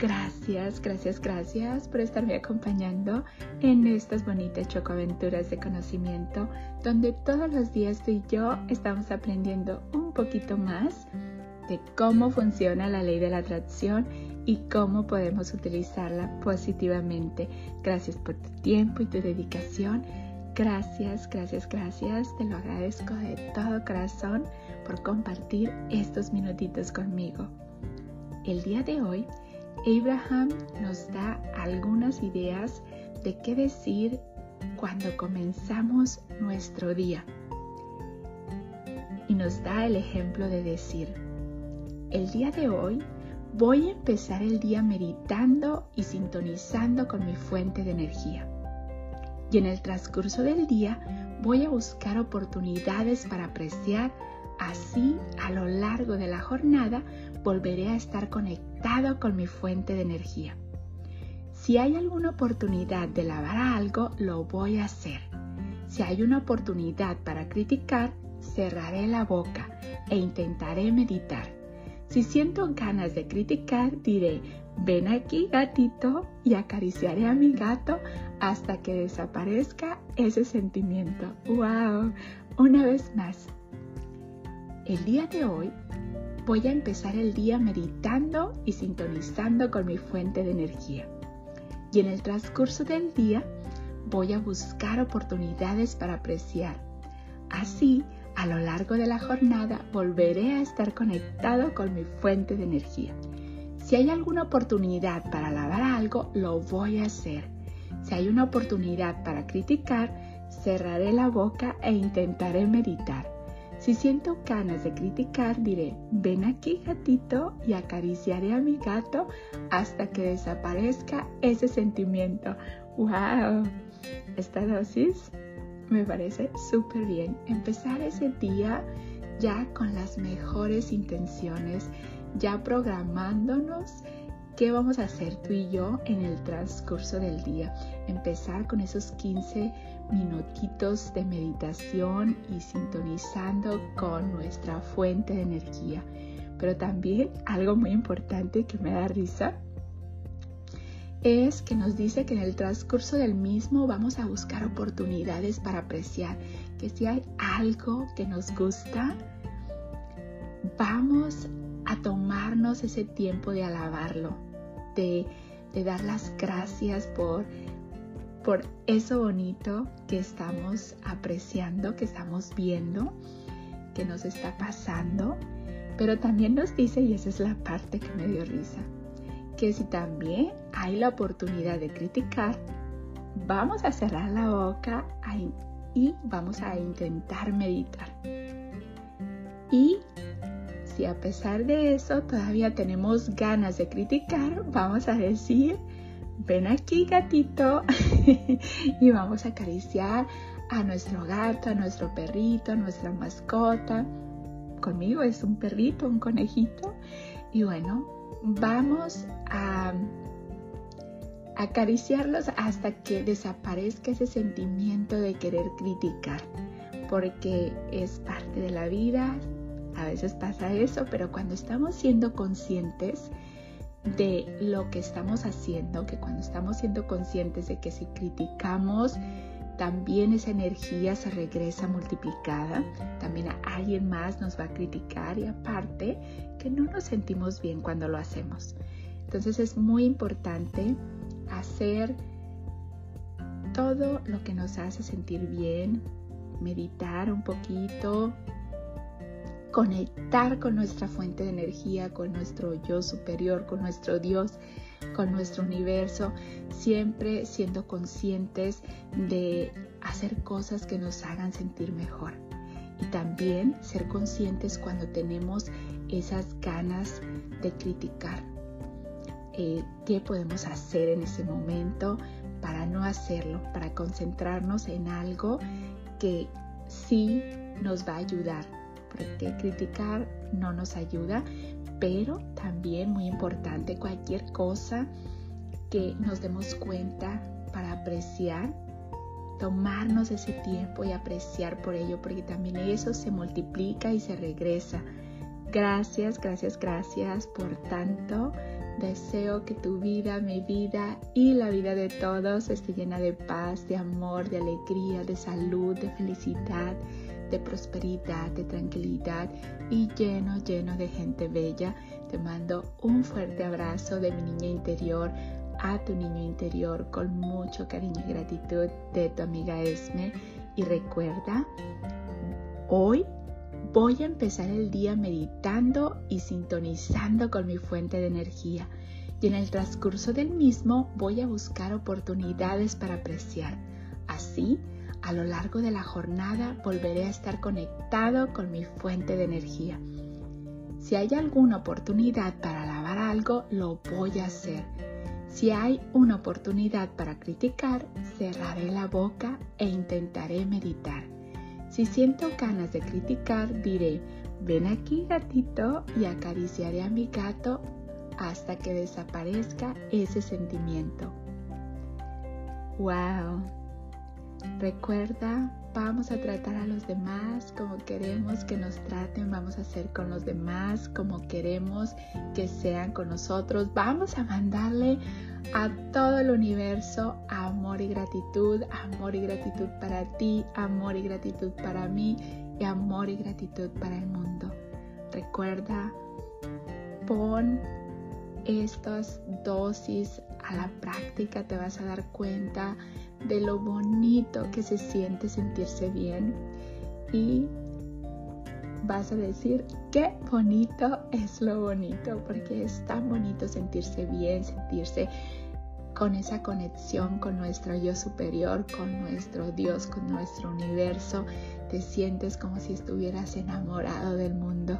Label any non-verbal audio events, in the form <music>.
Gracias, gracias, gracias por estarme acompañando en estas bonitas chocoaventuras de conocimiento, donde todos los días tú y yo estamos aprendiendo un poquito más de cómo funciona la ley de la atracción y cómo podemos utilizarla positivamente. Gracias por tu tiempo y tu dedicación. Gracias, gracias, gracias. Te lo agradezco de todo corazón por compartir estos minutitos conmigo. El día de hoy Abraham nos da algunas ideas de qué decir cuando comenzamos nuestro día. Y nos da el ejemplo de decir, el día de hoy voy a empezar el día meditando y sintonizando con mi fuente de energía. Y en el transcurso del día voy a buscar oportunidades para apreciar, así a lo largo de la jornada volveré a estar conectado con mi fuente de energía. Si hay alguna oportunidad de lavar algo, lo voy a hacer. Si hay una oportunidad para criticar, cerraré la boca e intentaré meditar. Si siento ganas de criticar, diré, ven aquí gatito y acariciaré a mi gato hasta que desaparezca ese sentimiento. ¡Wow! Una vez más, el día de hoy voy a empezar el día meditando y sintonizando con mi fuente de energía. Y en el transcurso del día voy a buscar oportunidades para apreciar. Así, a lo largo de la jornada volveré a estar conectado con mi fuente de energía. Si hay alguna oportunidad para lavar algo, lo voy a hacer. Si hay una oportunidad para criticar, cerraré la boca e intentaré meditar. Si siento ganas de criticar, diré, ven aquí gatito y acariciaré a mi gato hasta que desaparezca ese sentimiento. ¡Wow! Esta dosis me parece súper bien. Empezar ese día ya con las mejores intenciones, ya programándonos qué vamos a hacer tú y yo en el transcurso del día. Empezar con esos 15 minutitos de meditación y sintonizando con nuestra fuente de energía. Pero también algo muy importante que me da risa es que nos dice que en el transcurso del mismo vamos a buscar oportunidades para apreciar que si hay algo que nos gusta, vamos a tomarnos ese tiempo de alabarlo, de, dar las gracias por por eso bonito que estamos apreciando, que estamos viendo, que nos está pasando. Pero también nos dice, y esa es la parte que me dio risa, que si también hay la oportunidad de criticar, vamos a cerrar la boca y vamos a intentar meditar. Y si a pesar de eso todavía tenemos ganas de criticar, vamos a decir, ven aquí gatito <laughs> y vamos a acariciar a nuestro gato, a nuestro perrito, a nuestra mascota. Conmigo es un perrito, un conejito. Y bueno, vamos a acariciarlos hasta que desaparezca ese sentimiento de querer criticar, porque es parte de la vida, a veces pasa eso, pero cuando estamos siendo conscientes, de lo que estamos haciendo, que cuando estamos siendo conscientes de que si criticamos, también esa energía se regresa multiplicada, también a alguien más nos va a criticar y aparte que no nos sentimos bien cuando lo hacemos. Entonces es muy importante hacer todo lo que nos hace sentir bien, meditar un poquito, conectar con nuestra fuente de energía, con nuestro yo superior, con nuestro Dios, con nuestro universo, siempre siendo conscientes de hacer cosas que nos hagan sentir mejor. Y también ser conscientes cuando tenemos esas ganas de criticar. Eh, ¿Qué podemos hacer en ese momento para no hacerlo? Para concentrarnos en algo que sí nos va a ayudar porque criticar no nos ayuda, pero también muy importante cualquier cosa que nos demos cuenta para apreciar, tomarnos ese tiempo y apreciar por ello, porque también eso se multiplica y se regresa. Gracias, gracias, gracias por tanto. Deseo que tu vida, mi vida y la vida de todos esté llena de paz, de amor, de alegría, de salud, de felicidad, de prosperidad, de tranquilidad y lleno, lleno de gente bella. Te mando un fuerte abrazo de mi niña interior a tu niño interior con mucho cariño y gratitud de tu amiga Esme. Y recuerda, hoy voy a empezar el día meditando y sintonizando con mi fuente de energía. Y en el transcurso del mismo voy a buscar oportunidades para apreciar. Así, a lo largo de la jornada volveré a estar conectado con mi fuente de energía. Si hay alguna oportunidad para lavar algo, lo voy a hacer. Si hay una oportunidad para criticar, cerraré la boca e intentaré meditar. Si siento ganas de criticar, diré, ven aquí gatito y acariciaré a mi gato hasta que desaparezca ese sentimiento. ¡Wow! Recuerda, vamos a tratar a los demás como queremos que nos traten, vamos a hacer con los demás como queremos que sean con nosotros. Vamos a mandarle a todo el universo amor y gratitud, amor y gratitud para ti, amor y gratitud para mí y amor y gratitud para el mundo. Recuerda, pon estas dosis a la práctica, te vas a dar cuenta de lo bonito que se siente sentirse bien y vas a decir qué bonito es lo bonito, porque es tan bonito sentirse bien, sentirse con esa conexión con nuestro yo superior, con nuestro Dios, con nuestro universo. Te sientes como si estuvieras enamorado del mundo.